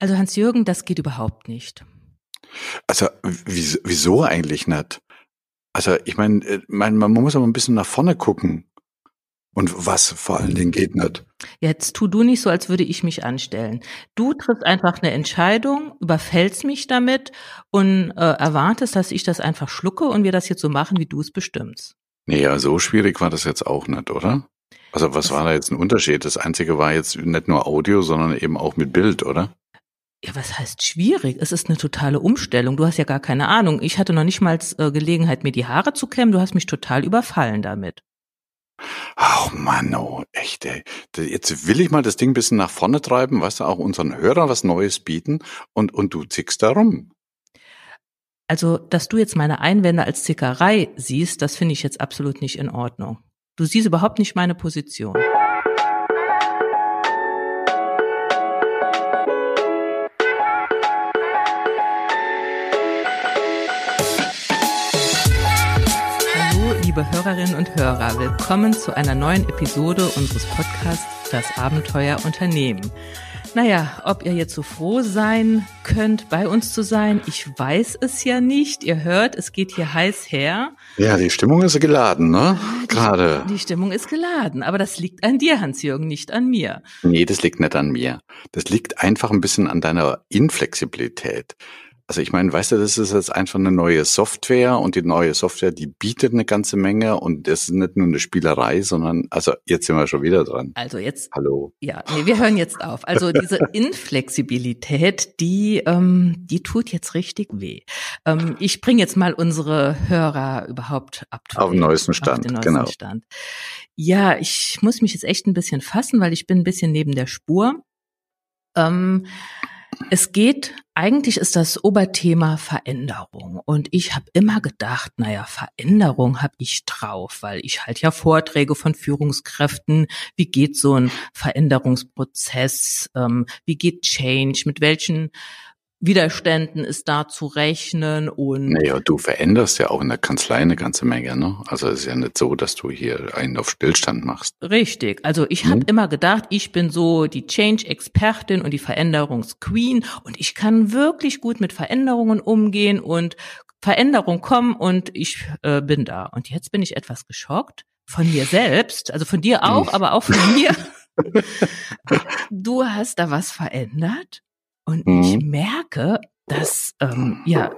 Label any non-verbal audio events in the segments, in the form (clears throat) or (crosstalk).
Also Hans-Jürgen, das geht überhaupt nicht. Also wieso eigentlich nicht? Also ich meine, äh, man, man muss aber ein bisschen nach vorne gucken. Und was vor allen Dingen geht nicht. Jetzt tu du nicht so, als würde ich mich anstellen. Du triffst einfach eine Entscheidung, überfällst mich damit und äh, erwartest, dass ich das einfach schlucke und wir das jetzt so machen, wie du es bestimmst. Nee, ja, so schwierig war das jetzt auch nicht, oder? Also was war da jetzt ein Unterschied? Das Einzige war jetzt nicht nur Audio, sondern eben auch mit Bild, oder? Ja, was heißt schwierig? Es ist eine totale Umstellung. Du hast ja gar keine Ahnung. Ich hatte noch nicht mal äh, Gelegenheit, mir die Haare zu kämmen. Du hast mich total überfallen damit. Ach Mann, oh, echt, ey. Jetzt will ich mal das Ding ein bisschen nach vorne treiben, weißt du, auch unseren Hörern was Neues bieten und, und du zickst da rum. Also, dass du jetzt meine Einwände als Zickerei siehst, das finde ich jetzt absolut nicht in Ordnung. Du siehst überhaupt nicht meine Position. Liebe Hörerinnen und Hörer, willkommen zu einer neuen Episode unseres Podcasts Das Abenteuer Unternehmen. Naja, ob ihr jetzt so froh sein könnt, bei uns zu sein, ich weiß es ja nicht. Ihr hört, es geht hier heiß her. Ja, die Stimmung ist geladen, ne? Gerade. Die Stimmung ist geladen, aber das liegt an dir, Hans-Jürgen, nicht an mir. Nee, das liegt nicht an mir. Das liegt einfach ein bisschen an deiner Inflexibilität. Also ich meine, weißt du, das ist jetzt einfach eine neue Software und die neue Software, die bietet eine ganze Menge und das ist nicht nur eine Spielerei, sondern also jetzt sind wir schon wieder dran. Also jetzt. Hallo. Ja, nee, wir hören jetzt auf. Also diese (laughs) Inflexibilität, die ähm, die tut jetzt richtig weh. Ähm, ich bringe jetzt mal unsere Hörer überhaupt ab. Auf den neuesten Stand, auf den neuesten genau. Stand. Ja, ich muss mich jetzt echt ein bisschen fassen, weil ich bin ein bisschen neben der Spur. Ähm, es geht, eigentlich ist das Oberthema Veränderung. Und ich habe immer gedacht, naja, Veränderung habe ich drauf, weil ich halt ja Vorträge von Führungskräften, wie geht so ein Veränderungsprozess, ähm, wie geht Change, mit welchen Widerständen ist da zu rechnen und. Naja, du veränderst ja auch in der Kanzlei eine ganze Menge, ne? Also es ist ja nicht so, dass du hier einen auf Stillstand machst. Richtig. Also ich hm? habe immer gedacht, ich bin so die Change-Expertin und die Veränderungsqueen und ich kann wirklich gut mit Veränderungen umgehen und Veränderungen kommen und ich äh, bin da. Und jetzt bin ich etwas geschockt von mir selbst, also von dir auch, aber auch von mir. (laughs) du hast da was verändert und mhm. ich merke, dass ähm, ja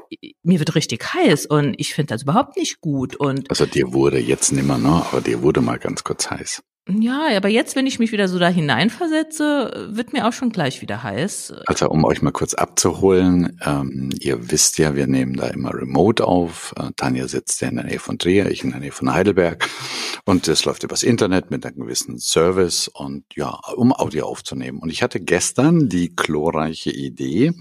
mir wird richtig heiß und ich finde das überhaupt nicht gut und also dir wurde jetzt nimmer ne aber dir wurde mal ganz kurz heiß ja, aber jetzt, wenn ich mich wieder so da hineinversetze, wird mir auch schon gleich wieder heiß. Also um euch mal kurz abzuholen, ähm, ihr wisst ja, wir nehmen da immer remote auf. Äh, Tanja sitzt ja in der Nähe von Trier, ich in der Nähe von Heidelberg. Und das läuft übers Internet mit einem gewissen Service und ja, um Audio aufzunehmen. Und ich hatte gestern die glorreiche Idee,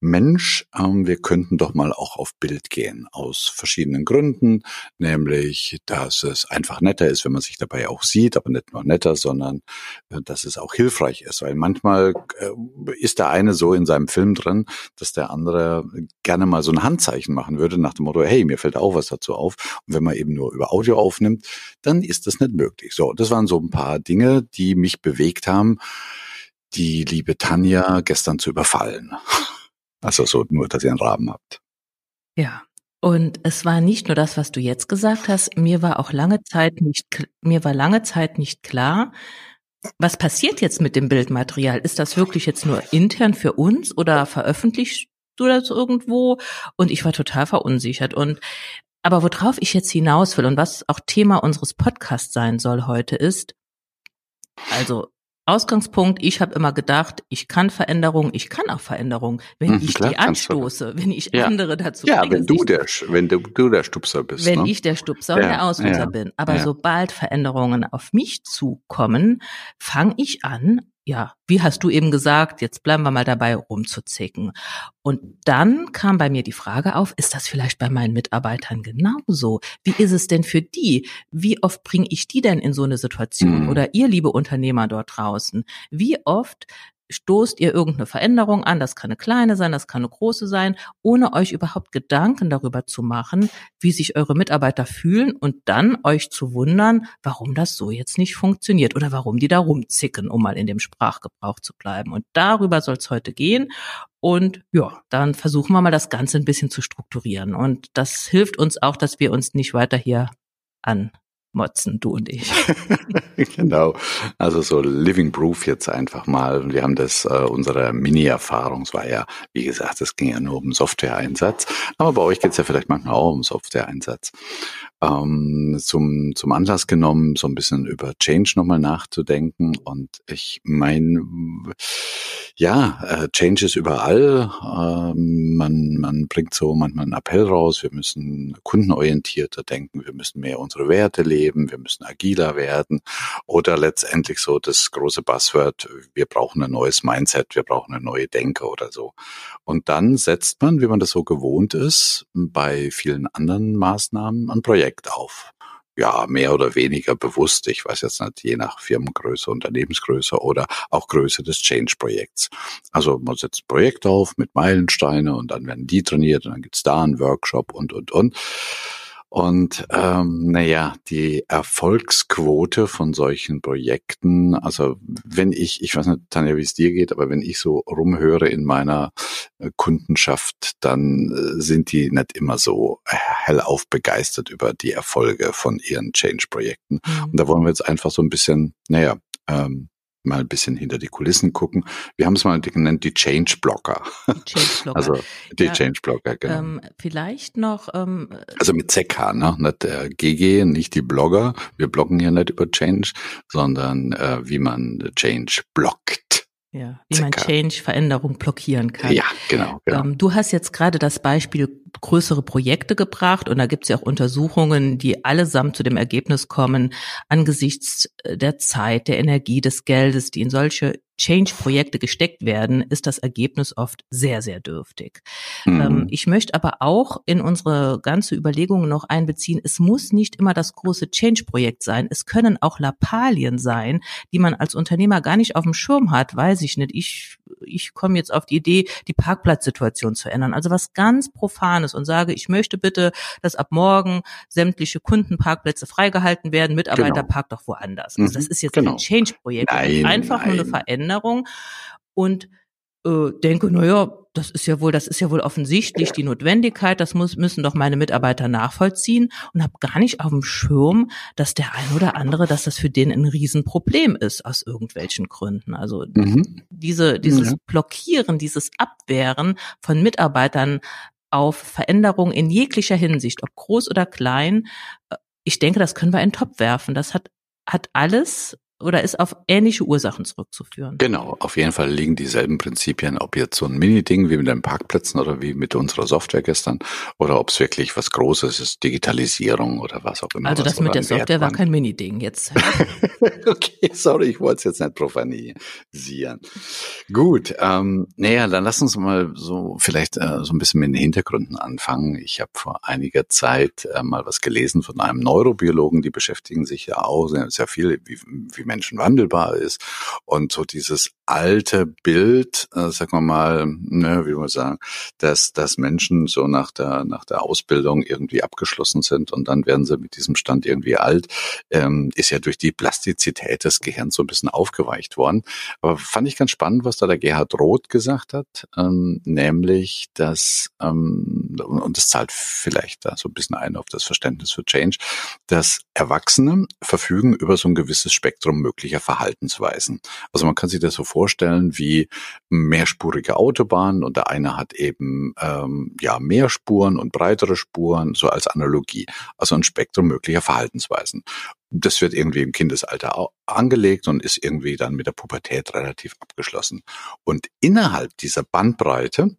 Mensch, ähm, wir könnten doch mal auch auf Bild gehen, aus verschiedenen Gründen, nämlich, dass es einfach netter ist, wenn man sich dabei auch sieht, aber nicht nur netter, sondern äh, dass es auch hilfreich ist, weil manchmal äh, ist der eine so in seinem Film drin, dass der andere gerne mal so ein Handzeichen machen würde, nach dem Motto, hey, mir fällt auch was dazu auf. Und wenn man eben nur über Audio aufnimmt, dann ist das nicht möglich. So, das waren so ein paar Dinge, die mich bewegt haben, die liebe Tanja gestern zu überfallen. (laughs) Also so nur, dass ihr einen Rahmen habt. Ja. Und es war nicht nur das, was du jetzt gesagt hast. Mir war auch lange Zeit nicht, mir war lange Zeit nicht klar, was passiert jetzt mit dem Bildmaterial? Ist das wirklich jetzt nur intern für uns oder veröffentlichst du das irgendwo? Und ich war total verunsichert. Und aber worauf ich jetzt hinaus will und was auch Thema unseres Podcasts sein soll heute ist, also Ausgangspunkt, ich habe immer gedacht, ich kann Veränderung, ich kann auch Veränderung, wenn mhm, ich klar, die anstoße, wenn ich ja. andere dazu Ja, bringe, wenn du der wenn du, du der Stupser bist. Wenn ne? ich der Stupser ja, und der Auslöser ja, bin. Aber sobald Veränderungen auf mich zukommen, fange ich an, ja, wie hast du eben gesagt, jetzt bleiben wir mal dabei, rumzuzicken. Und dann kam bei mir die Frage auf, ist das vielleicht bei meinen Mitarbeitern genauso? Wie ist es denn für die? Wie oft bringe ich die denn in so eine Situation? Mhm. Oder ihr, liebe Unternehmer dort draußen, wie oft stoßt ihr irgendeine Veränderung an, das kann eine kleine sein, das kann eine große sein, ohne euch überhaupt Gedanken darüber zu machen, wie sich eure Mitarbeiter fühlen und dann euch zu wundern, warum das so jetzt nicht funktioniert oder warum die da rumzicken, um mal in dem Sprachgebrauch zu bleiben. Und darüber soll es heute gehen. Und ja, dann versuchen wir mal das Ganze ein bisschen zu strukturieren. Und das hilft uns auch, dass wir uns nicht weiter hier an motzen, du und ich. (laughs) genau. Also so Living Proof jetzt einfach mal. Wir haben das, äh, unsere Mini-Erfahrung, es war ja, wie gesagt, es ging ja nur um Software-Einsatz. Aber bei euch geht es ja vielleicht manchmal auch um Software-Einsatz. Ähm, zum, zum Anlass genommen, so ein bisschen über Change nochmal nachzudenken. Und ich meine, ja, äh, Change ist überall. Ähm, man, man bringt so manchmal einen Appell raus, wir müssen kundenorientierter denken, wir müssen mehr unsere Werte leben, wir müssen agiler werden. Oder letztendlich so das große Buzzword, wir brauchen ein neues Mindset, wir brauchen eine neue Denke oder so. Und dann setzt man, wie man das so gewohnt ist, bei vielen anderen Maßnahmen ein Projekt auf ja, mehr oder weniger bewusst, ich weiß jetzt nicht, je nach Firmengröße, Unternehmensgröße oder auch Größe des Change-Projekts. Also man setzt ein Projekt auf mit Meilensteine und dann werden die trainiert und dann gibt's da einen Workshop und, und, und. Und ähm, naja, die Erfolgsquote von solchen Projekten, also wenn ich, ich weiß nicht, Tanja, wie es dir geht, aber wenn ich so rumhöre in meiner äh, Kundenschaft, dann äh, sind die nicht immer so hellauf begeistert über die Erfolge von ihren Change-Projekten. Mhm. Und da wollen wir jetzt einfach so ein bisschen, naja, ähm, mal ein bisschen hinter die Kulissen gucken. Wir haben es mal genannt, die Change Blocker. Change Blocker. (laughs) Also die ja, Change Blocker, genau. Ähm, vielleicht noch. Ähm, also mit ZK, ne? Nicht der GG, nicht die Blogger. Wir bloggen hier nicht über Change, sondern äh, wie man Change blockt. Ja, wie man Change, Veränderung blockieren kann. Ja, genau. genau. Ähm, du hast jetzt gerade das Beispiel größere Projekte gebracht und da gibt es ja auch Untersuchungen, die allesamt zu dem Ergebnis kommen, angesichts der Zeit, der Energie, des Geldes, die in solche Change-Projekte gesteckt werden, ist das Ergebnis oft sehr, sehr dürftig. Mhm. Ähm, ich möchte aber auch in unsere ganze Überlegungen noch einbeziehen, es muss nicht immer das große Change-Projekt sein. Es können auch Lappalien sein, die man als Unternehmer gar nicht auf dem Schirm hat, weiß ich nicht. Ich, ich komme jetzt auf die Idee, die Parkplatzsituation zu ändern. Also was ganz Profanes und sage, ich möchte bitte, dass ab morgen sämtliche Kundenparkplätze freigehalten werden, Mitarbeiter genau. parkt doch woanders. Also das mhm. ist jetzt genau. kein Change-Projekt. Einfach nein. nur eine Veränderung Veränderung und äh, denke, naja, das ist ja wohl, das ist ja wohl offensichtlich die Notwendigkeit, das muss, müssen doch meine Mitarbeiter nachvollziehen und habe gar nicht auf dem Schirm, dass der ein oder andere, dass das für den ein Riesenproblem ist aus irgendwelchen Gründen. Also mhm. diese, dieses ja. Blockieren, dieses Abwehren von Mitarbeitern auf Veränderungen in jeglicher Hinsicht, ob groß oder klein, äh, ich denke, das können wir in den Topf werfen. Das hat, hat alles oder ist auf ähnliche Ursachen zurückzuführen. Genau, auf jeden Fall liegen dieselben Prinzipien, ob jetzt so ein Mini-Ding wie mit den Parkplätzen oder wie mit unserer Software gestern oder ob es wirklich was Großes ist, Digitalisierung oder was auch immer. Also das mit der Software war kein Mini-Ding jetzt. (laughs) okay, sorry, ich wollte es jetzt nicht profanisieren. Gut, ähm, naja, dann lass uns mal so vielleicht äh, so ein bisschen mit den Hintergründen anfangen. Ich habe vor einiger Zeit äh, mal was gelesen von einem Neurobiologen, die beschäftigen sich ja auch sehr, sehr viel, wie, wie Menschen wandelbar ist. Und so dieses alte Bild, äh, sagen wir mal, ne, wie man sagen, dass, dass Menschen so nach der, nach der Ausbildung irgendwie abgeschlossen sind und dann werden sie mit diesem Stand irgendwie alt, ähm, ist ja durch die Plastizität des Gehirns so ein bisschen aufgeweicht worden. Aber fand ich ganz spannend, was da der Gerhard Roth gesagt hat, ähm, nämlich, dass, ähm, und das zahlt vielleicht da so ein bisschen ein auf das Verständnis für Change, dass Erwachsene verfügen über so ein gewisses Spektrum möglicher Verhaltensweisen. Also man kann sich das so vorstellen wie mehrspurige Autobahnen und der eine hat eben ähm, ja mehr Spuren und breitere Spuren, so als Analogie. Also ein Spektrum möglicher Verhaltensweisen. Das wird irgendwie im Kindesalter angelegt und ist irgendwie dann mit der Pubertät relativ abgeschlossen. Und innerhalb dieser Bandbreite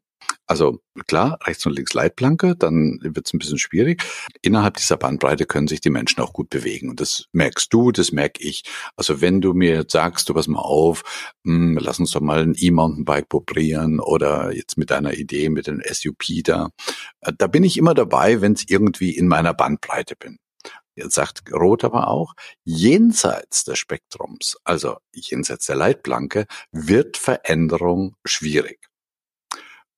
also klar, rechts und links Leitplanke, dann wird es ein bisschen schwierig. Innerhalb dieser Bandbreite können sich die Menschen auch gut bewegen. Und das merkst du, das merke ich. Also wenn du mir jetzt sagst, du pass mal auf, mh, hm, lass uns doch mal ein E-Mountainbike probieren oder jetzt mit deiner Idee mit dem SUP da. Äh, da bin ich immer dabei, wenn es irgendwie in meiner Bandbreite bin Jetzt sagt Roth aber auch, jenseits des Spektrums, also jenseits der Leitplanke, wird Veränderung schwierig.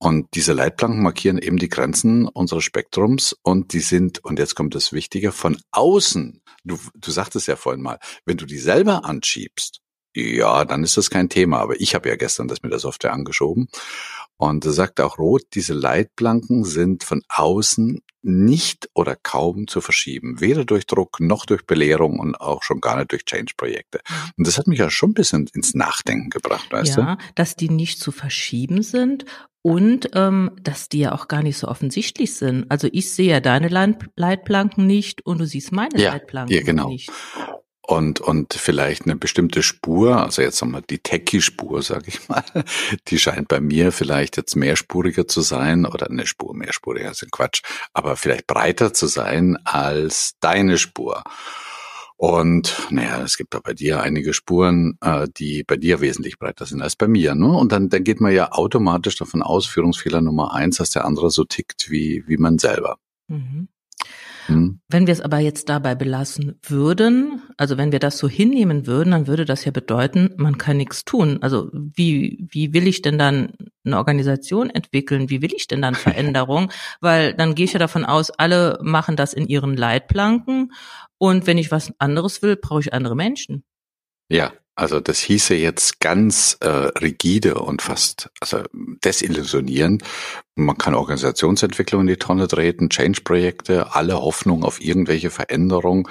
Und diese Leitplanken markieren eben die Grenzen unseres Spektrums und die sind, und jetzt kommt das Wichtige, von außen. Du, du sagtest ja vorhin mal, wenn du die selber anschiebst, ja, dann ist das kein Thema. Aber ich habe ja gestern das mit der Software angeschoben. Und sagt auch Roth, diese Leitplanken sind von außen nicht oder kaum zu verschieben. Weder durch Druck noch durch Belehrung und auch schon gar nicht durch Change-Projekte. Und das hat mich ja schon ein bisschen ins Nachdenken gebracht, weißt ja, du? dass die nicht zu verschieben sind und ähm, dass die ja auch gar nicht so offensichtlich sind. Also ich sehe ja deine Leitplanken nicht und du siehst meine ja, Leitplanken ja, genau. nicht und, und vielleicht eine bestimmte Spur, also jetzt nochmal die Techie-Spur, sage ich mal, (laughs) die scheint bei mir vielleicht jetzt mehrspuriger zu sein oder eine Spur mehrspuriger ist ein Quatsch, aber vielleicht breiter zu sein als deine Spur. Und naja, es gibt da bei dir einige Spuren, äh, die bei dir wesentlich breiter sind als bei mir. Ne? Und dann, dann geht man ja automatisch davon aus, Führungsfehler Nummer eins, dass der andere so tickt wie, wie man selber. Mhm. Mhm. Wenn wir es aber jetzt dabei belassen würden, also wenn wir das so hinnehmen würden, dann würde das ja bedeuten, man kann nichts tun. Also wie, wie will ich denn dann eine Organisation entwickeln? Wie will ich denn dann (laughs) Veränderung? Weil dann gehe ich ja davon aus, alle machen das in ihren Leitplanken und wenn ich was anderes will, brauche ich andere Menschen. Ja, also das hieße jetzt ganz äh, rigide und fast also desillusionierend, man kann Organisationsentwicklung in die Tonne treten, Change-Projekte, alle Hoffnung auf irgendwelche Veränderung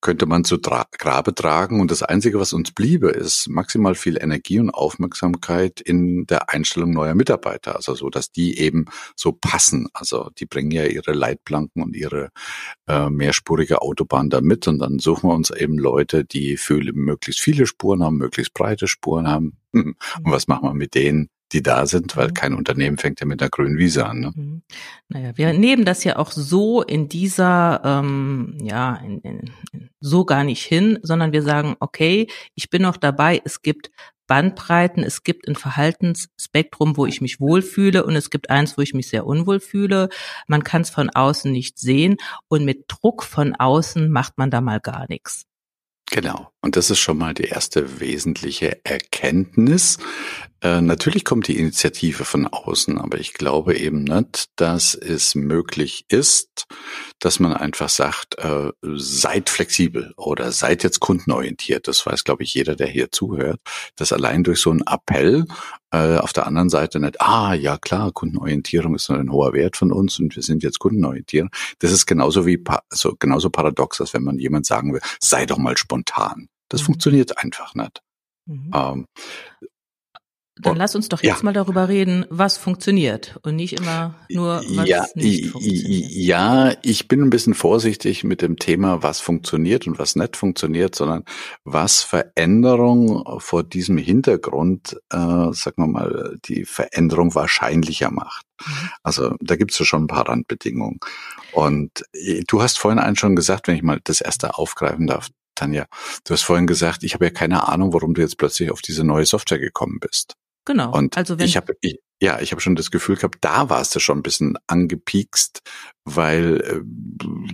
könnte man zu Tra Grabe tragen. Und das Einzige, was uns bliebe, ist maximal viel Energie und Aufmerksamkeit in der Einstellung neuer Mitarbeiter. Also so, dass die eben so passen. Also die bringen ja ihre Leitplanken und ihre äh, mehrspurige Autobahn da mit. Und dann suchen wir uns eben Leute, die für möglichst viele Spuren haben, möglichst breite Spuren haben. Und was machen wir mit denen? die da sind, weil mhm. kein Unternehmen fängt ja mit einer grünen Wiese an. Ne? Mhm. Naja, wir nehmen das ja auch so in dieser, ähm, ja, in, in, so gar nicht hin, sondern wir sagen, okay, ich bin noch dabei, es gibt Bandbreiten, es gibt ein Verhaltensspektrum, wo ich mich wohlfühle und es gibt eins, wo ich mich sehr unwohl fühle. Man kann es von außen nicht sehen und mit Druck von außen macht man da mal gar nichts. Genau. Und das ist schon mal die erste wesentliche Erkenntnis. Äh, natürlich kommt die Initiative von außen, aber ich glaube eben nicht, dass es möglich ist, dass man einfach sagt, äh, seid flexibel oder seid jetzt kundenorientiert. Das weiß, glaube ich, jeder, der hier zuhört, dass allein durch so einen Appell äh, auf der anderen Seite nicht, ah, ja klar, Kundenorientierung ist ein hoher Wert von uns und wir sind jetzt kundenorientiert. Das ist genauso wie, also genauso paradox, als wenn man jemand sagen will, sei doch mal spontan. Das mhm. funktioniert einfach nicht. Mhm. Ähm, dann lass uns doch jetzt ja. mal darüber reden, was funktioniert und nicht immer nur, was ja, nicht funktioniert. Ja, ich bin ein bisschen vorsichtig mit dem Thema, was funktioniert und was nicht funktioniert, sondern was Veränderung vor diesem Hintergrund, äh, sagen wir mal, die Veränderung wahrscheinlicher macht. Mhm. Also da gibt es ja schon ein paar Randbedingungen. Und äh, du hast vorhin einen schon gesagt, wenn ich mal das erste aufgreifen darf, Tanja, du hast vorhin gesagt, ich habe ja keine Ahnung, warum du jetzt plötzlich auf diese neue Software gekommen bist. Genau. Und also wenn ich habe ja, ich habe schon das Gefühl gehabt, da warst du schon ein bisschen angepiekst, weil äh,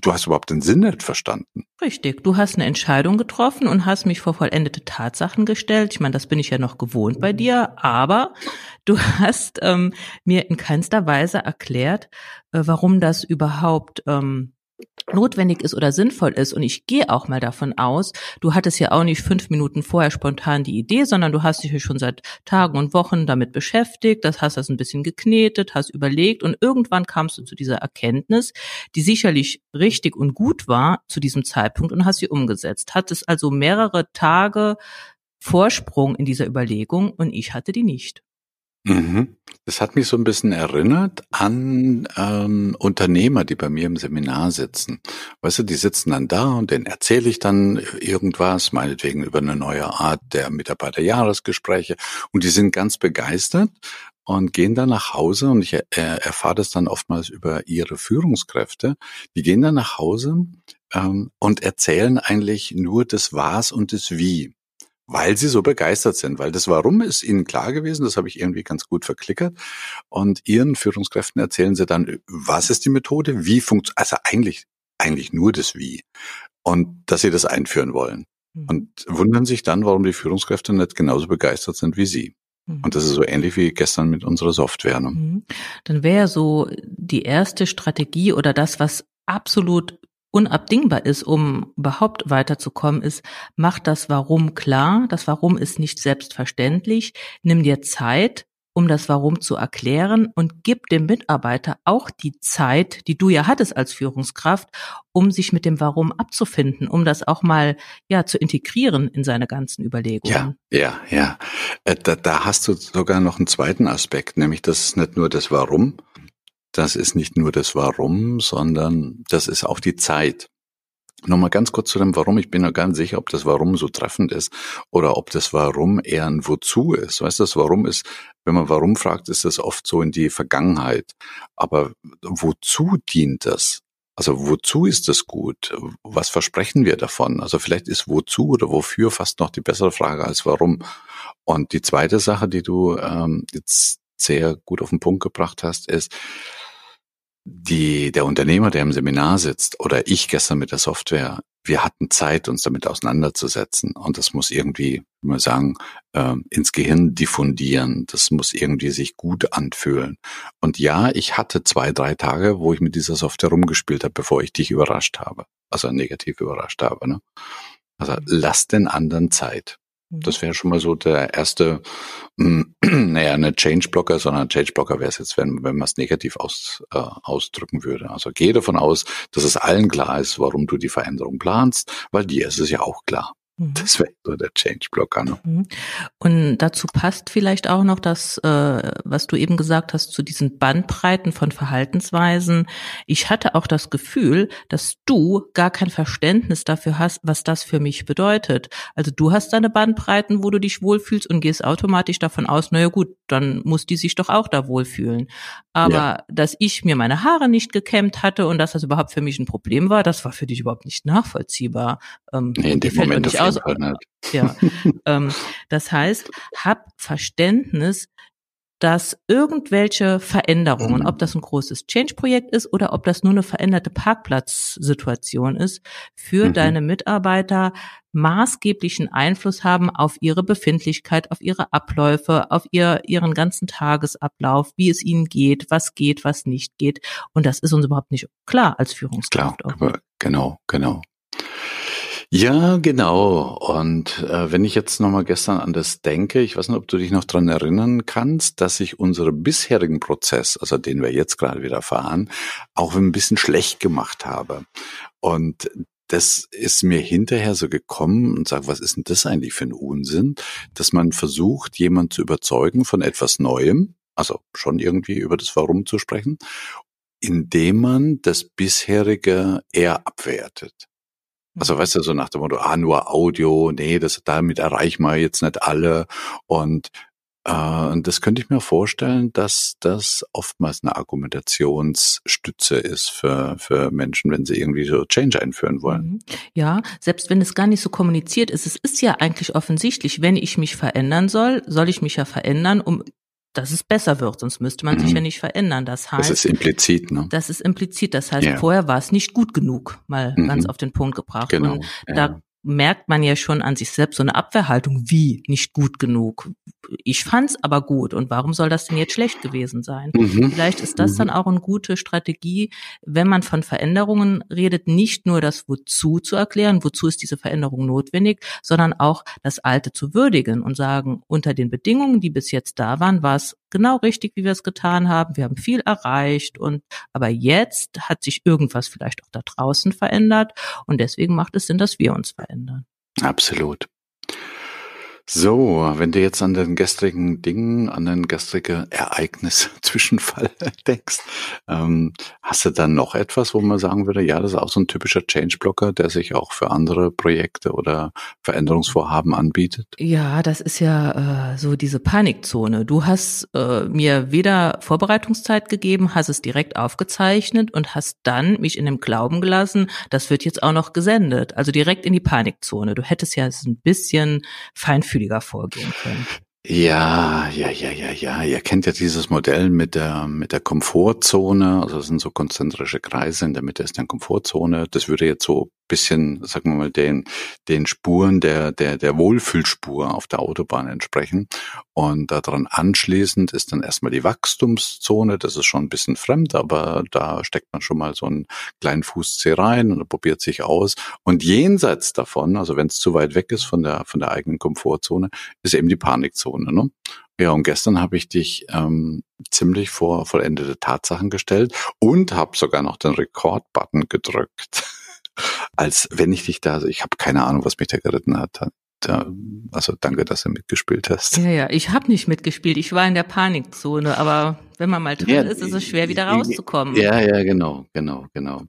du hast überhaupt den Sinn nicht verstanden. Richtig, du hast eine Entscheidung getroffen und hast mich vor vollendete Tatsachen gestellt. Ich meine, das bin ich ja noch gewohnt bei dir, aber du (laughs) hast ähm, mir in keinster Weise erklärt, äh, warum das überhaupt ähm, notwendig ist oder sinnvoll ist. Und ich gehe auch mal davon aus, du hattest ja auch nicht fünf Minuten vorher spontan die Idee, sondern du hast dich ja schon seit Tagen und Wochen damit beschäftigt, das hast das ein bisschen geknetet, hast überlegt und irgendwann kamst du zu dieser Erkenntnis, die sicherlich richtig und gut war zu diesem Zeitpunkt und hast sie umgesetzt. Hattest also mehrere Tage Vorsprung in dieser Überlegung und ich hatte die nicht. Mhm. Das hat mich so ein bisschen erinnert an ähm, Unternehmer, die bei mir im Seminar sitzen. Weißt du, die sitzen dann da und denen erzähle ich dann irgendwas, meinetwegen über eine neue Art der Mitarbeiterjahresgespräche. Und die sind ganz begeistert und gehen dann nach Hause und ich äh, erfahre das dann oftmals über ihre Führungskräfte. Die gehen dann nach Hause ähm, und erzählen eigentlich nur das Was und das Wie weil sie so begeistert sind, weil das Warum ist ihnen klar gewesen, das habe ich irgendwie ganz gut verklickert. Und ihren Führungskräften erzählen sie dann, was ist die Methode, wie funktioniert, also eigentlich, eigentlich nur das Wie. und dass sie das einführen wollen. Mhm. Und wundern sich dann, warum die Führungskräfte nicht genauso begeistert sind wie sie. Mhm. Und das ist so ähnlich wie gestern mit unserer Software. Ne? Mhm. Dann wäre so die erste Strategie oder das, was absolut unabdingbar ist, um überhaupt weiterzukommen, ist, mach das Warum klar. Das Warum ist nicht selbstverständlich. Nimm dir Zeit, um das Warum zu erklären und gib dem Mitarbeiter auch die Zeit, die du ja hattest als Führungskraft, um sich mit dem Warum abzufinden, um das auch mal ja zu integrieren in seine ganzen Überlegungen. Ja, ja, ja. Äh, da, da hast du sogar noch einen zweiten Aspekt, nämlich das ist nicht nur das Warum, das ist nicht nur das Warum, sondern das ist auch die Zeit. Nochmal ganz kurz zu dem Warum. Ich bin noch nicht sicher, ob das Warum so treffend ist oder ob das Warum eher ein Wozu ist. Weißt du, das Warum ist, wenn man Warum fragt, ist das oft so in die Vergangenheit. Aber wozu dient das? Also wozu ist das gut? Was versprechen wir davon? Also vielleicht ist wozu oder wofür fast noch die bessere Frage als warum. Und die zweite Sache, die du ähm, jetzt sehr gut auf den Punkt gebracht hast, ist, die, der Unternehmer, der im Seminar sitzt, oder ich gestern mit der Software, wir hatten Zeit, uns damit auseinanderzusetzen. Und das muss irgendwie, wie wir sagen, äh, ins Gehirn diffundieren. Das muss irgendwie sich gut anfühlen. Und ja, ich hatte zwei, drei Tage, wo ich mit dieser Software rumgespielt habe, bevor ich dich überrascht habe. Also negativ überrascht habe. Ne? Also lass den anderen Zeit. Das mhm. wäre schon mal so der erste, mh, (clears throat) naja, eine Change-Blocker, sondern Change-Blocker wäre es jetzt, wenn, wenn man es negativ aus, äh, ausdrücken würde. Also gehe davon aus, dass es allen klar ist, warum du die Veränderung planst, weil dir ist es ja auch klar. Mhm. Das wäre so der Change-Blocker. Ne? Mhm. Und dazu passt vielleicht auch noch das, äh, was du eben gesagt hast, zu diesen Bandbreiten von Verhaltensweisen. Ich hatte auch das Gefühl, dass du gar kein Verständnis dafür hast, was das für mich bedeutet. Also du hast deine Bandbreiten, wo du dich wohlfühlst und gehst automatisch davon aus, naja gut, dann muss die sich doch auch da wohlfühlen. Aber ja. dass ich mir meine Haare nicht gekämmt hatte und dass das überhaupt für mich ein Problem war, das war für dich überhaupt nicht nachvollziehbar. Ähm, nee, in dem Moment nicht aus. (laughs) Ja. ähm, das heißt, hab Verständnis, dass irgendwelche Veränderungen, mhm. ob das ein großes Change-Projekt ist oder ob das nur eine veränderte Parkplatzsituation ist, für mhm. deine Mitarbeiter maßgeblichen Einfluss haben auf ihre Befindlichkeit, auf ihre Abläufe, auf ihr, ihren ganzen Tagesablauf, wie es ihnen geht, was geht, was nicht geht. Und das ist uns überhaupt nicht klar als Führungskraft. Klar, genau, genau. Ja, genau. Und äh, wenn ich jetzt nochmal gestern an das denke, ich weiß nicht, ob du dich noch dran erinnern kannst, dass ich unseren bisherigen Prozess, also den wir jetzt gerade wieder fahren, auch ein bisschen schlecht gemacht habe. Und das ist mir hinterher so gekommen und sage, was ist denn das eigentlich für ein Unsinn, dass man versucht, jemand zu überzeugen von etwas Neuem, also schon irgendwie über das Warum zu sprechen, indem man das bisherige eher abwertet. Also weißt du, so nach dem Motto, ah, nur Audio, nee, das damit erreichen wir jetzt nicht alle. Und äh, das könnte ich mir vorstellen, dass das oftmals eine Argumentationsstütze ist für, für Menschen, wenn sie irgendwie so Change einführen wollen. Mhm. Ja, selbst wenn es gar nicht so kommuniziert ist, es ist ja eigentlich offensichtlich, wenn ich mich verändern soll, soll ich mich ja verändern, um dass es besser wird, sonst müsste man mhm. sich ja nicht verändern. Das heißt, das ist implizit, ne? Das ist implizit. Das heißt, ja. vorher war es nicht gut genug, mal mhm. ganz auf den Punkt gebracht. Genau. Und ja. Merkt man ja schon an sich selbst so eine Abwehrhaltung, wie nicht gut genug. Ich fand's aber gut und warum soll das denn jetzt schlecht gewesen sein? Mhm. Vielleicht ist das mhm. dann auch eine gute Strategie, wenn man von Veränderungen redet, nicht nur das Wozu zu erklären, wozu ist diese Veränderung notwendig, sondern auch das Alte zu würdigen und sagen, unter den Bedingungen, die bis jetzt da waren, war es genau richtig, wie wir es getan haben. Wir haben viel erreicht und aber jetzt hat sich irgendwas vielleicht auch da draußen verändert und deswegen macht es Sinn, dass wir uns verändern. Absolut. So, wenn du jetzt an den gestrigen Dingen, an den gestrige Ereignis, Zwischenfall (laughs) denkst, ähm, hast du dann noch etwas, wo man sagen würde, ja, das ist auch so ein typischer Change-Blocker, der sich auch für andere Projekte oder Veränderungsvorhaben anbietet? Ja, das ist ja äh, so diese Panikzone. Du hast äh, mir weder Vorbereitungszeit gegeben, hast es direkt aufgezeichnet und hast dann mich in dem Glauben gelassen, das wird jetzt auch noch gesendet. Also direkt in die Panikzone. Du hättest ja ein bisschen feinfühlig feinfühliger vorgehen können. Ja, ja, ja, ja, ja. Ihr kennt ja dieses Modell mit der, mit der Komfortzone. Also das sind so konzentrische Kreise. In der Mitte ist eine Komfortzone. Das würde jetzt so bisschen, sagen wir mal, den, den Spuren der, der, der Wohlfühlspur auf der Autobahn entsprechen. Und daran anschließend ist dann erstmal die Wachstumszone. Das ist schon ein bisschen fremd, aber da steckt man schon mal so einen kleinen Fußzeh rein und probiert sich aus. Und jenseits davon, also wenn es zu weit weg ist von der, von der eigenen Komfortzone, ist eben die Panikzone. Ne? Ja, und gestern habe ich dich ähm, ziemlich vor vollendete Tatsachen gestellt und habe sogar noch den Rekord-Button gedrückt. (laughs) Als wenn ich dich da, also ich habe keine Ahnung, was mich da geritten hat. Da, also danke, dass du mitgespielt hast. Ja, ja, ich habe nicht mitgespielt. Ich war in der Panikzone, aber wenn man mal drin ja, ist, ist es schwer, wieder rauszukommen. Ja, ja, genau, genau, genau.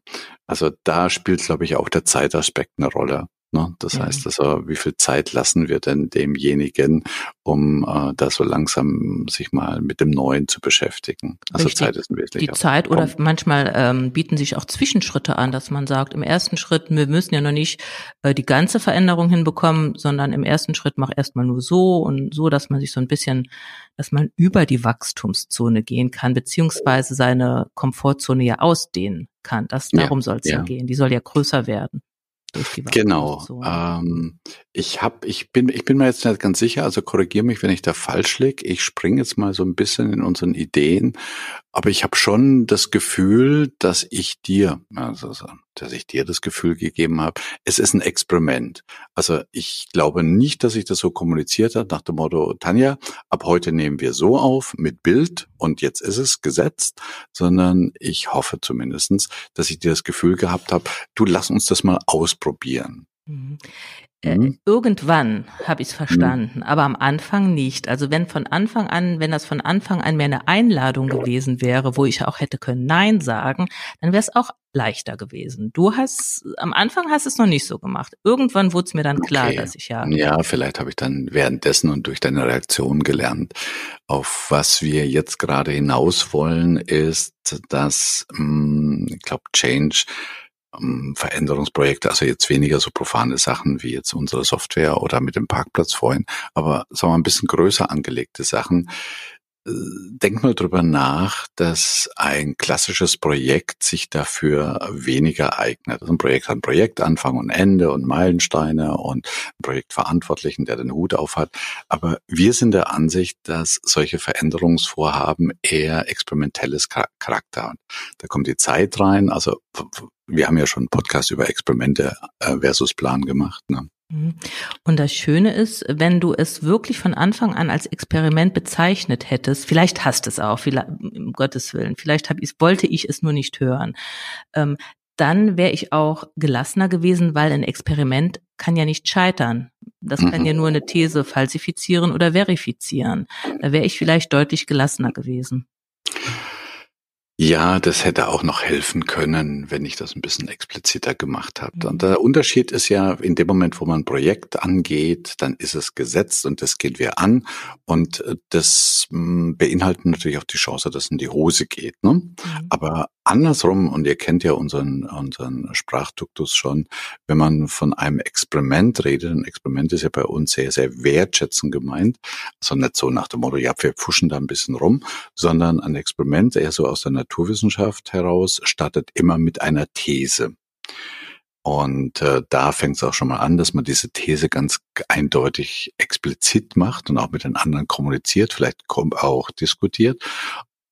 Also da spielt, glaube ich, auch der Zeitaspekt eine Rolle. Ne? Das ja. heißt also, wie viel Zeit lassen wir denn demjenigen, um äh, da so langsam sich mal mit dem Neuen zu beschäftigen? Also Richtig. Zeit ist ein wesentlicher Die Zeit oder Punkt. manchmal ähm, bieten sich auch Zwischenschritte an, dass man sagt, im ersten Schritt, wir müssen ja noch nicht äh, die ganze Veränderung hinbekommen, sondern im ersten Schritt mach erstmal nur so und so, dass man sich so ein bisschen, dass man über die Wachstumszone gehen kann, beziehungsweise seine Komfortzone ja ausdehnen kann. Das, darum ja, soll es ja. ja gehen. Die soll ja größer werden. Genau. Ähm, ich hab, ich bin, ich bin mir jetzt nicht ganz sicher, also korrigiere mich, wenn ich da falsch liege. Ich springe jetzt mal so ein bisschen in unseren Ideen, aber ich habe schon das Gefühl, dass ich dir, also, dass ich dir das Gefühl gegeben habe, es ist ein Experiment. Also ich glaube nicht, dass ich das so kommuniziert habe nach dem Motto, Tanja, ab heute nehmen wir so auf mit Bild und jetzt ist es gesetzt, sondern ich hoffe zumindestens, dass ich dir das Gefühl gehabt habe, du lass uns das mal ausprobieren. Mhm. Äh, mhm. Irgendwann habe ich es verstanden, mhm. aber am Anfang nicht. Also wenn von Anfang an, wenn das von Anfang an mehr eine Einladung gewesen wäre, wo ich auch hätte können Nein sagen, dann wäre es auch leichter gewesen. Du hast am Anfang hast es noch nicht so gemacht. Irgendwann wurde es mir dann klar, okay. dass ich ja. Ja, vielleicht habe ich dann währenddessen und durch deine Reaktion gelernt. Auf was wir jetzt gerade hinaus wollen, ist, dass hm, ich glaube, Change Veränderungsprojekte, also jetzt weniger so profane Sachen wie jetzt unsere Software oder mit dem Parkplatz vorhin, aber sagen wir ein bisschen größer angelegte Sachen, Denk mal drüber nach, dass ein klassisches Projekt sich dafür weniger eignet. Also ein Projekt hat ein Projektanfang und Ende und Meilensteine und ein Projektverantwortlichen, der den Hut auf hat. Aber wir sind der Ansicht, dass solche Veränderungsvorhaben eher experimentelles Charakter haben. Da kommt die Zeit rein. Also wir haben ja schon einen Podcast über Experimente äh, versus Plan gemacht. Ne? Mhm. Und das Schöne ist, wenn du es wirklich von Anfang an als Experiment bezeichnet hättest, vielleicht hast es auch, vielleicht, um Gottes Willen, vielleicht hab ich, wollte ich es nur nicht hören, ähm, dann wäre ich auch gelassener gewesen, weil ein Experiment kann ja nicht scheitern. Das kann ja mhm. nur eine These falsifizieren oder verifizieren. Da wäre ich vielleicht deutlich gelassener gewesen. Ja, das hätte auch noch helfen können, wenn ich das ein bisschen expliziter gemacht habe. Und der Unterschied ist ja, in dem Moment, wo man ein Projekt angeht, dann ist es gesetzt und das gehen wir an. Und äh, das hm, beinhaltet natürlich auch die Chance, dass es in die Hose geht. Ne? Mhm. Aber andersrum, und ihr kennt ja unseren, unseren Sprachduktus schon, wenn man von einem Experiment redet, ein Experiment ist ja bei uns sehr, sehr wertschätzend gemeint, also nicht so nach dem Motto, ja, wir pfuschen da ein bisschen rum, sondern ein Experiment eher so aus der Naturwissenschaft heraus startet immer mit einer These. Und äh, da fängt es auch schon mal an, dass man diese These ganz eindeutig explizit macht und auch mit den anderen kommuniziert, vielleicht auch diskutiert.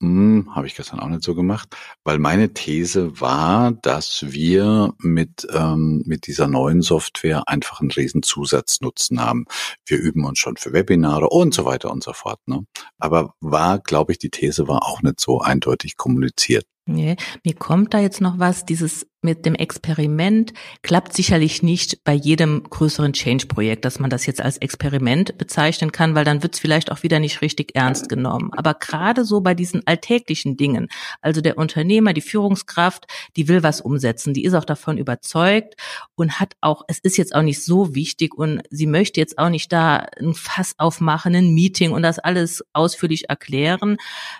Hm, Habe ich gestern auch nicht so gemacht, weil meine These war, dass wir mit, ähm, mit dieser neuen Software einfach einen riesen Zusatznutzen haben. Wir üben uns schon für Webinare und so weiter und so fort. Ne? Aber war, glaube ich, die These war auch nicht so eindeutig kommuniziert. Nee, mir kommt da jetzt noch was, dieses mit dem Experiment klappt sicherlich nicht bei jedem größeren Change-Projekt, dass man das jetzt als Experiment bezeichnen kann, weil dann wird es vielleicht auch wieder nicht richtig ernst genommen. Aber gerade so bei diesen alltäglichen Dingen, also der Unternehmer, die Führungskraft, die will was umsetzen, die ist auch davon überzeugt und hat auch, es ist jetzt auch nicht so wichtig und sie möchte jetzt auch nicht da ein Fass aufmachen, ein Meeting und das alles ausführlich erklären.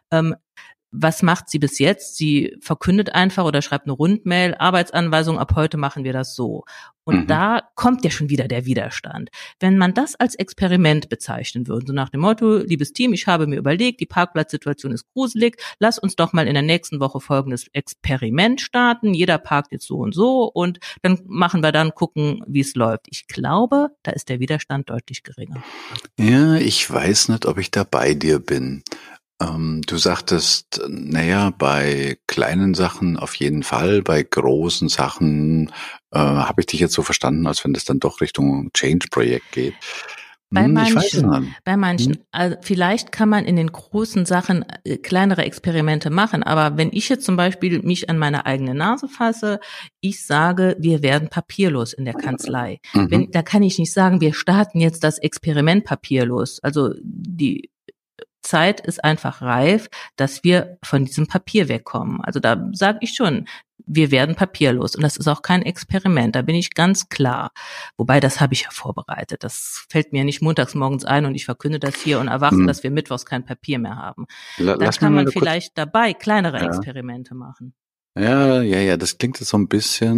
Ähm, was macht sie bis jetzt? Sie verkündet einfach oder schreibt eine Rundmail, Arbeitsanweisung, ab heute machen wir das so. Und mhm. da kommt ja schon wieder der Widerstand. Wenn man das als Experiment bezeichnen würde, so nach dem Motto, liebes Team, ich habe mir überlegt, die Parkplatzsituation ist gruselig, lass uns doch mal in der nächsten Woche folgendes Experiment starten. Jeder parkt jetzt so und so und dann machen wir dann gucken, wie es läuft. Ich glaube, da ist der Widerstand deutlich geringer. Ja, ich weiß nicht, ob ich da bei dir bin. Ähm, du sagtest, naja, bei kleinen Sachen auf jeden Fall, bei großen Sachen äh, habe ich dich jetzt so verstanden, als wenn das dann doch Richtung Change-Projekt geht. Bei hm, manchen, bei manchen. Hm. Also vielleicht kann man in den großen Sachen äh, kleinere Experimente machen, aber wenn ich jetzt zum Beispiel mich an meine eigene Nase fasse, ich sage, wir werden papierlos in der Kanzlei. Mhm. Wenn, da kann ich nicht sagen, wir starten jetzt das Experiment papierlos. Also die Zeit ist einfach reif, dass wir von diesem Papier wegkommen. Also da sage ich schon, wir werden papierlos. Und das ist auch kein Experiment, da bin ich ganz klar. Wobei, das habe ich ja vorbereitet. Das fällt mir nicht montags morgens ein und ich verkünde das hier und erwarte, hm. dass wir mittwochs kein Papier mehr haben. da kann man vielleicht dabei kleinere ja. Experimente machen. Ja, ja, ja, das klingt jetzt so ein bisschen,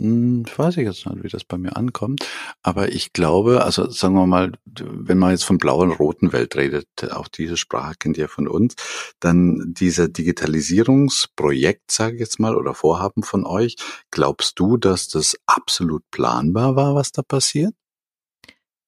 hm, weiß ich jetzt nicht, wie das bei mir ankommt, aber ich glaube, also sagen wir mal, wenn man jetzt von blauen und roten Welt redet, auch diese Sprache kennt ihr von uns, dann dieser Digitalisierungsprojekt, sage ich jetzt mal, oder Vorhaben von euch, glaubst du, dass das absolut planbar war, was da passiert?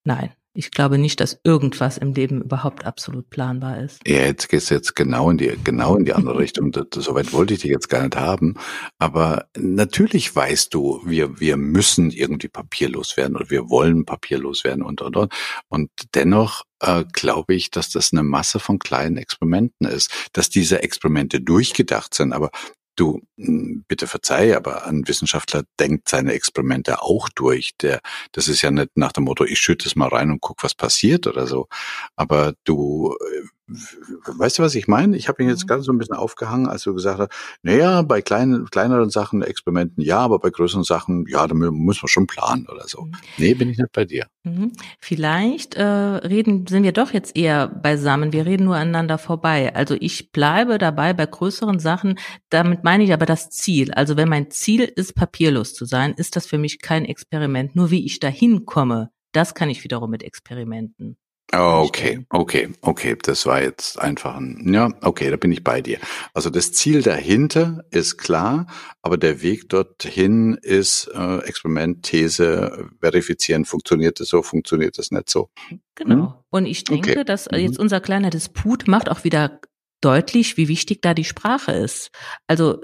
Nein. Ich glaube nicht, dass irgendwas im Leben überhaupt absolut planbar ist. Ja, jetzt gehst du jetzt genau in die, genau in die andere (laughs) Richtung. Soweit wollte ich dich jetzt gar nicht haben. Aber natürlich weißt du, wir, wir müssen irgendwie papierlos werden oder wir wollen papierlos werden und, und, und. Und dennoch äh, glaube ich, dass das eine Masse von kleinen Experimenten ist, dass diese Experimente durchgedacht sind. Aber Du, hm, bitte verzeih, aber ein Wissenschaftler denkt seine Experimente auch durch. Der, das ist ja nicht nach dem Motto, ich schütte es mal rein und guck, was passiert oder so. Aber du äh, Weißt du, was ich meine? Ich habe ihn jetzt mhm. ganz so ein bisschen aufgehangen, als du gesagt hast, naja, bei kleinen, kleineren Sachen, Experimenten ja, aber bei größeren Sachen, ja, da muss man schon planen oder so. Mhm. Nee, bin ich nicht bei dir. Mhm. Vielleicht äh, reden, sind wir doch jetzt eher beisammen. Wir reden nur aneinander vorbei. Also ich bleibe dabei bei größeren Sachen. Damit meine ich aber das Ziel. Also wenn mein Ziel ist, papierlos zu sein, ist das für mich kein Experiment. Nur wie ich dahin komme, das kann ich wiederum mit Experimenten. Oh, okay, okay, okay. Das war jetzt einfach ein, ja, okay, da bin ich bei dir. Also das Ziel dahinter ist klar, aber der Weg dorthin ist äh, Experiment, These, verifizieren, funktioniert es so, funktioniert es nicht so. Genau. Hm? Und ich denke, okay. dass mhm. jetzt unser kleiner Disput macht auch wieder deutlich, wie wichtig da die Sprache ist. Also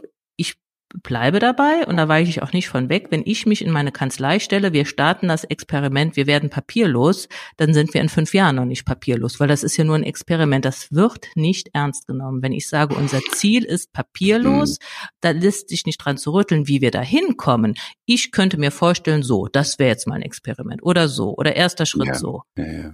bleibe dabei und da weiche ich auch nicht von weg. Wenn ich mich in meine Kanzlei stelle, wir starten das Experiment, wir werden papierlos, dann sind wir in fünf Jahren noch nicht papierlos, weil das ist ja nur ein Experiment. Das wird nicht ernst genommen. Wenn ich sage, unser Ziel ist papierlos, mhm. da lässt sich nicht dran zu rütteln, wie wir da hinkommen. Ich könnte mir vorstellen, so, das wäre jetzt mal ein Experiment oder so oder erster Schritt ja, so. Ja, ja.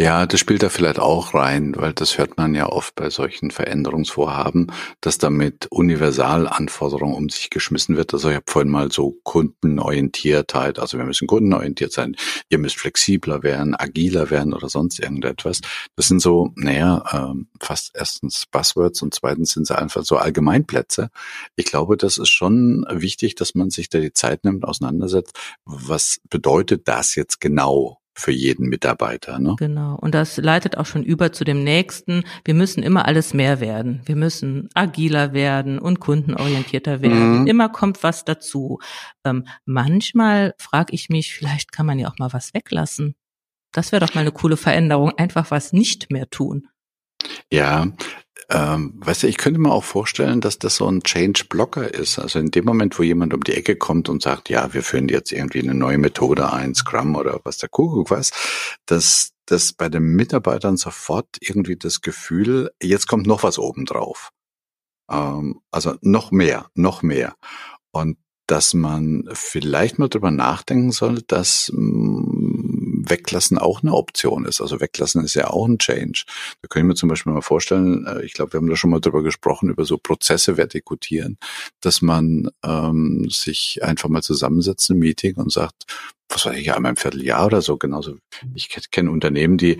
Ja, das spielt da vielleicht auch rein, weil das hört man ja oft bei solchen Veränderungsvorhaben, dass damit Universalanforderungen um sich geschmissen wird. Also ich habe vorhin mal so Kundenorientiertheit, also wir müssen kundenorientiert sein, ihr müsst flexibler werden, agiler werden oder sonst irgendetwas. Das sind so, naja, ähm, fast erstens Buzzwords und zweitens sind sie einfach so Allgemeinplätze. Ich glaube, das ist schon wichtig, dass man sich da die Zeit nimmt, auseinandersetzt. Was bedeutet das jetzt genau? Für jeden Mitarbeiter. Ne? Genau. Und das leitet auch schon über zu dem nächsten. Wir müssen immer alles mehr werden. Wir müssen agiler werden und kundenorientierter werden. Mhm. Immer kommt was dazu. Ähm, manchmal frage ich mich, vielleicht kann man ja auch mal was weglassen. Das wäre doch mal eine coole Veränderung. Einfach was nicht mehr tun. Ja, ähm, weißt du, ich könnte mir auch vorstellen, dass das so ein Change-Blocker ist. Also in dem Moment, wo jemand um die Ecke kommt und sagt, ja, wir führen jetzt irgendwie eine neue Methode ein, Scrum oder was der Kuckuck was, dass dass bei den Mitarbeitern sofort irgendwie das Gefühl, jetzt kommt noch was obendrauf. Ähm, also noch mehr, noch mehr. Und dass man vielleicht mal drüber nachdenken soll, dass mm, Weglassen auch eine Option ist. Also Weglassen ist ja auch ein Change. Da können wir zum Beispiel mal vorstellen, äh, ich glaube, wir haben da schon mal drüber gesprochen, über so Prozesse vertikutieren, dass man ähm, sich einfach mal zusammensetzt im Meeting und sagt, was war ich, einmal im Vierteljahr oder so, genauso. Ich kenne Unternehmen, die,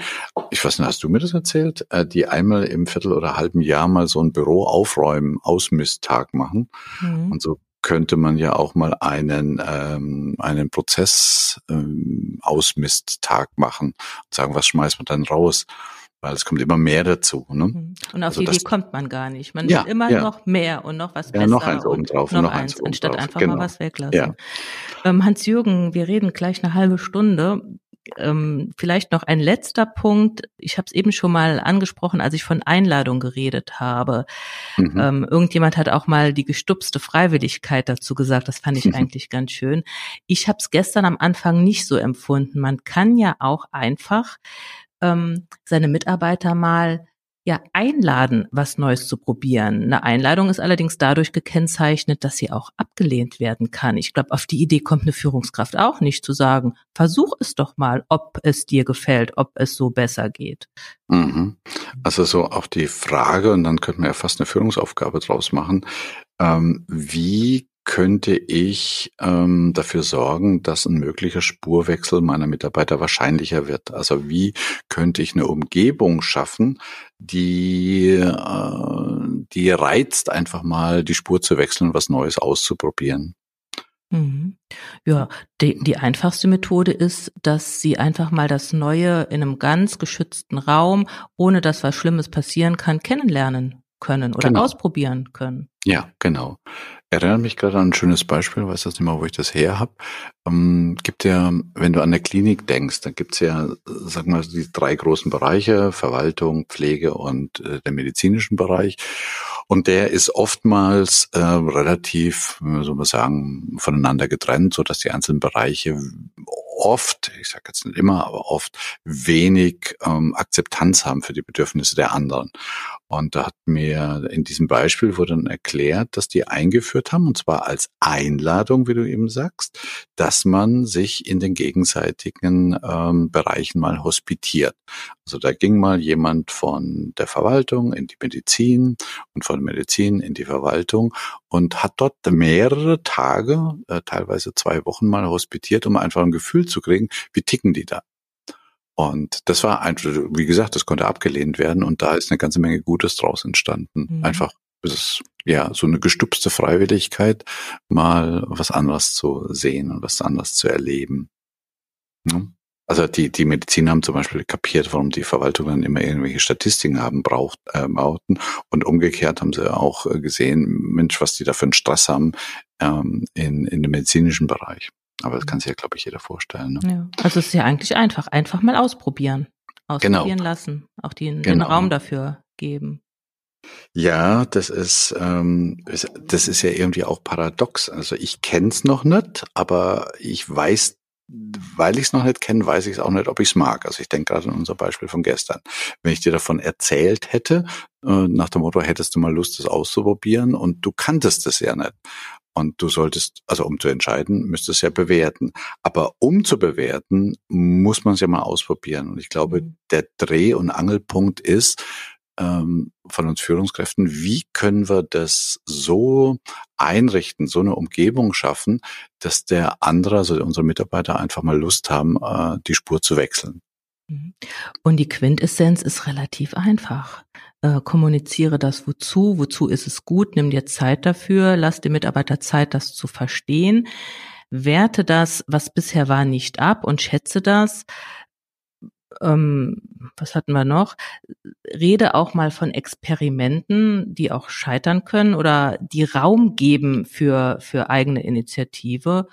ich weiß nicht, hast du mir das erzählt, äh, die einmal im Viertel oder halben Jahr mal so ein Büro aufräumen, Ausmisttag machen. Mhm. Und so könnte man ja auch mal einen, ähm, einen Prozess ähm, Ausmisttag machen und sagen, was schmeißt man dann raus? Weil es kommt immer mehr dazu. Ne? Mhm. Und auf also die Idee kommt man gar nicht. Man ja, will immer ja. noch mehr und noch was ja, besser. Noch eins oben drauf noch, noch eins, eins anstatt einfach genau. mal was weglassen. Ja. Ähm, Hans-Jürgen, wir reden gleich eine halbe Stunde. Ähm, vielleicht noch ein letzter Punkt. Ich habe es eben schon mal angesprochen, als ich von Einladung geredet habe. Mhm. Ähm, irgendjemand hat auch mal die gestupste Freiwilligkeit dazu gesagt. Das fand ich mhm. (laughs) eigentlich ganz schön. Ich habe es gestern am Anfang nicht so empfunden. Man kann ja auch einfach ähm, seine Mitarbeiter mal ja einladen, was Neues zu probieren. Eine Einladung ist allerdings dadurch gekennzeichnet, dass sie auch abgelehnt werden kann. Ich glaube, auf die Idee kommt eine Führungskraft auch nicht zu sagen, versuch es doch mal, ob es dir gefällt, ob es so besser geht. Mhm. Also so auch die Frage, und dann könnte man ja fast eine Führungsaufgabe draus machen, ähm, wie könnte ich ähm, dafür sorgen, dass ein möglicher Spurwechsel meiner Mitarbeiter wahrscheinlicher wird? Also wie könnte ich eine Umgebung schaffen, die, äh, die reizt, einfach mal die Spur zu wechseln, was Neues auszuprobieren? Mhm. Ja, die, die einfachste Methode ist, dass sie einfach mal das Neue in einem ganz geschützten Raum, ohne dass was Schlimmes passieren kann, kennenlernen können oder genau. ausprobieren können. Ja, genau. Erinnert mich gerade an ein schönes Beispiel, weiß das nicht mal, wo ich das her habe. Ähm, gibt ja, wenn du an der Klinik denkst, dann gibt's ja, sag mal, die drei großen Bereiche, Verwaltung, Pflege und äh, der medizinischen Bereich. Und der ist oftmals äh, relativ, so man sagen, voneinander getrennt, so dass die einzelnen Bereiche oft, ich sage jetzt nicht immer, aber oft wenig ähm, Akzeptanz haben für die Bedürfnisse der anderen. Und da hat mir in diesem Beispiel wurde dann erklärt, dass die eingeführt haben, und zwar als Einladung, wie du eben sagst, dass man sich in den gegenseitigen ähm, Bereichen mal hospitiert. Also da ging mal jemand von der Verwaltung in die Medizin und von der Medizin in die Verwaltung und hat dort mehrere Tage, äh, teilweise zwei Wochen mal hospitiert, um einfach ein Gefühl zu kriegen, wie ticken die da. Und das war einfach, wie gesagt, das konnte abgelehnt werden und da ist eine ganze Menge Gutes draus entstanden. Mhm. Einfach es ist ja so eine gestupste Freiwilligkeit, mal was anderes zu sehen und was anderes zu erleben. Also die, die Mediziner haben zum Beispiel kapiert, warum die Verwaltung dann immer irgendwelche Statistiken haben braucht, äh, brauchten. Und umgekehrt haben sie auch äh, gesehen, Mensch, was die da für einen Stress haben ähm, in, in dem medizinischen Bereich. Aber das kann sich ja, glaube ich, jeder vorstellen. Ne? Ja. Also es ist ja eigentlich einfach. Einfach mal ausprobieren. Ausprobieren genau. lassen. Auch den, genau. den Raum dafür geben. Ja, das ist, ähm, das ist ja irgendwie auch paradox. Also ich kenne es noch nicht, aber ich weiß, weil ich es noch nicht kenne, weiß ich es auch nicht, ob ich es mag. Also ich denke gerade an unser Beispiel von gestern. Wenn ich dir davon erzählt hätte, äh, nach dem Motto, hättest du mal Lust, das auszuprobieren und du kanntest es ja nicht. Und du solltest, also um zu entscheiden, müsstest ja bewerten. Aber um zu bewerten, muss man es ja mal ausprobieren. Und ich glaube, mhm. der Dreh- und Angelpunkt ist, ähm, von uns Führungskräften, wie können wir das so einrichten, so eine Umgebung schaffen, dass der andere, also unsere Mitarbeiter einfach mal Lust haben, äh, die Spur zu wechseln. Mhm. Und die Quintessenz ist relativ einfach. Äh, kommuniziere das wozu, wozu ist es gut, nimm dir Zeit dafür, lass dem Mitarbeiter Zeit, das zu verstehen, werte das, was bisher war, nicht ab und schätze das ähm, was hatten wir noch? Rede auch mal von Experimenten, die auch scheitern können oder die Raum geben für, für eigene Initiative.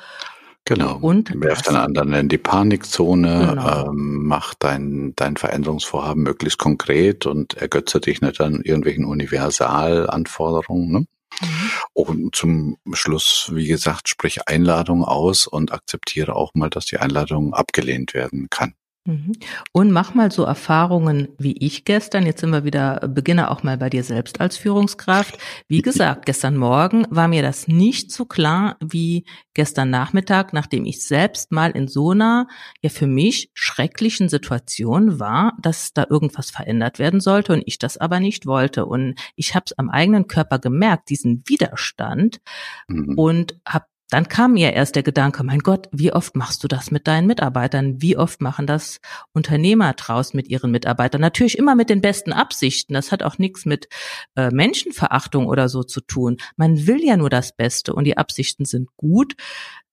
Genau. Und werf den anderen in die Panikzone, genau. ähm, mach dein, dein Veränderungsvorhaben möglichst konkret und ergötze dich nicht an irgendwelchen Universalanforderungen. Ne? Mhm. Und zum Schluss, wie gesagt, sprich Einladung aus und akzeptiere auch mal, dass die Einladung abgelehnt werden kann. Mhm. Und mach mal so Erfahrungen wie ich gestern. Jetzt sind wir wieder, beginne auch mal bei dir selbst als Führungskraft. Wie gesagt, gestern Morgen war mir das nicht so klar wie gestern Nachmittag, nachdem ich selbst mal in so einer, ja für mich schrecklichen Situation war, dass da irgendwas verändert werden sollte und ich das aber nicht wollte. Und ich habe es am eigenen Körper gemerkt, diesen Widerstand mhm. und habe dann kam mir erst der Gedanke, mein Gott, wie oft machst du das mit deinen Mitarbeitern? Wie oft machen das Unternehmer draußen mit ihren Mitarbeitern? Natürlich immer mit den besten Absichten. Das hat auch nichts mit äh, Menschenverachtung oder so zu tun. Man will ja nur das Beste und die Absichten sind gut.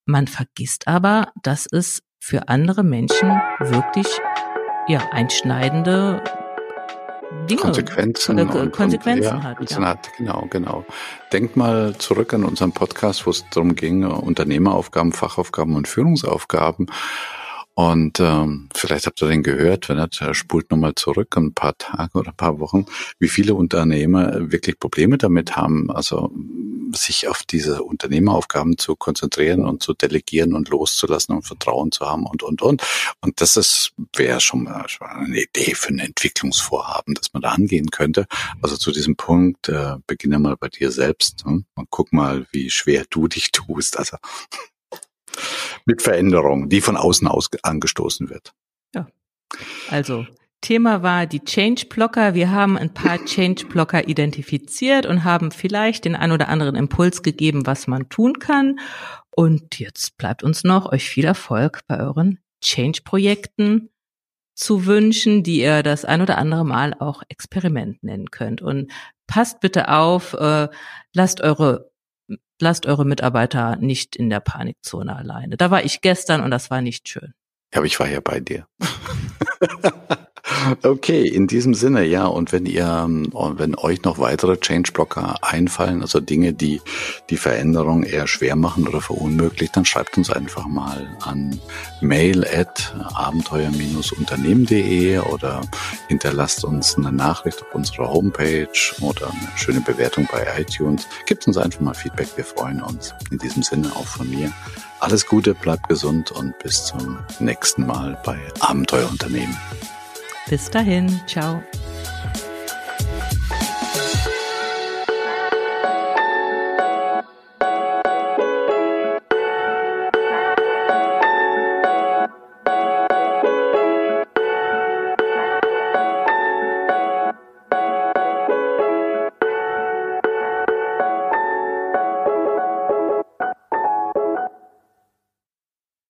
Man vergisst aber, dass es für andere Menschen wirklich ja einschneidende Dinge, Konsequenzen, und, und, Konsequenzen ja, hat. Ja. hat. Genau, genau. Denk mal zurück an unseren Podcast, wo es darum ging, Unternehmeraufgaben, Fachaufgaben und Führungsaufgaben. Und ähm, vielleicht habt ihr den gehört, wenn er spult nochmal zurück, ein paar Tage oder ein paar Wochen, wie viele Unternehmer wirklich Probleme damit haben, also sich auf diese Unternehmeraufgaben zu konzentrieren und zu delegieren und loszulassen und Vertrauen zu haben und, und, und. Und das ist, wäre schon mal eine Idee für ein Entwicklungsvorhaben, dass man da angehen könnte. Also zu diesem Punkt, äh, beginne mal bei dir selbst hm? und guck mal, wie schwer du dich tust. Also mit Veränderung, die von außen aus angestoßen wird. Ja. Also Thema war die Change Blocker. Wir haben ein paar Change Blocker identifiziert und haben vielleicht den ein oder anderen Impuls gegeben, was man tun kann. Und jetzt bleibt uns noch euch viel Erfolg bei euren Change Projekten zu wünschen, die ihr das ein oder andere Mal auch Experiment nennen könnt. Und passt bitte auf, äh, lasst eure lasst eure Mitarbeiter nicht in der Panikzone alleine. Da war ich gestern und das war nicht schön. Ja, aber ich war ja bei dir. (laughs) (laughs) Okay, in diesem Sinne, ja. Und wenn ihr, wenn euch noch weitere Change-Blocker einfallen, also Dinge, die die Veränderung eher schwer machen oder verunmöglicht, dann schreibt uns einfach mal an mail at abenteuer-unternehmen.de oder hinterlasst uns eine Nachricht auf unserer Homepage oder eine schöne Bewertung bei iTunes. Gebt uns einfach mal Feedback, wir freuen uns. In diesem Sinne auch von mir. Alles Gute, bleibt gesund und bis zum nächsten Mal bei Abenteuerunternehmen. Bis dahin, ciao.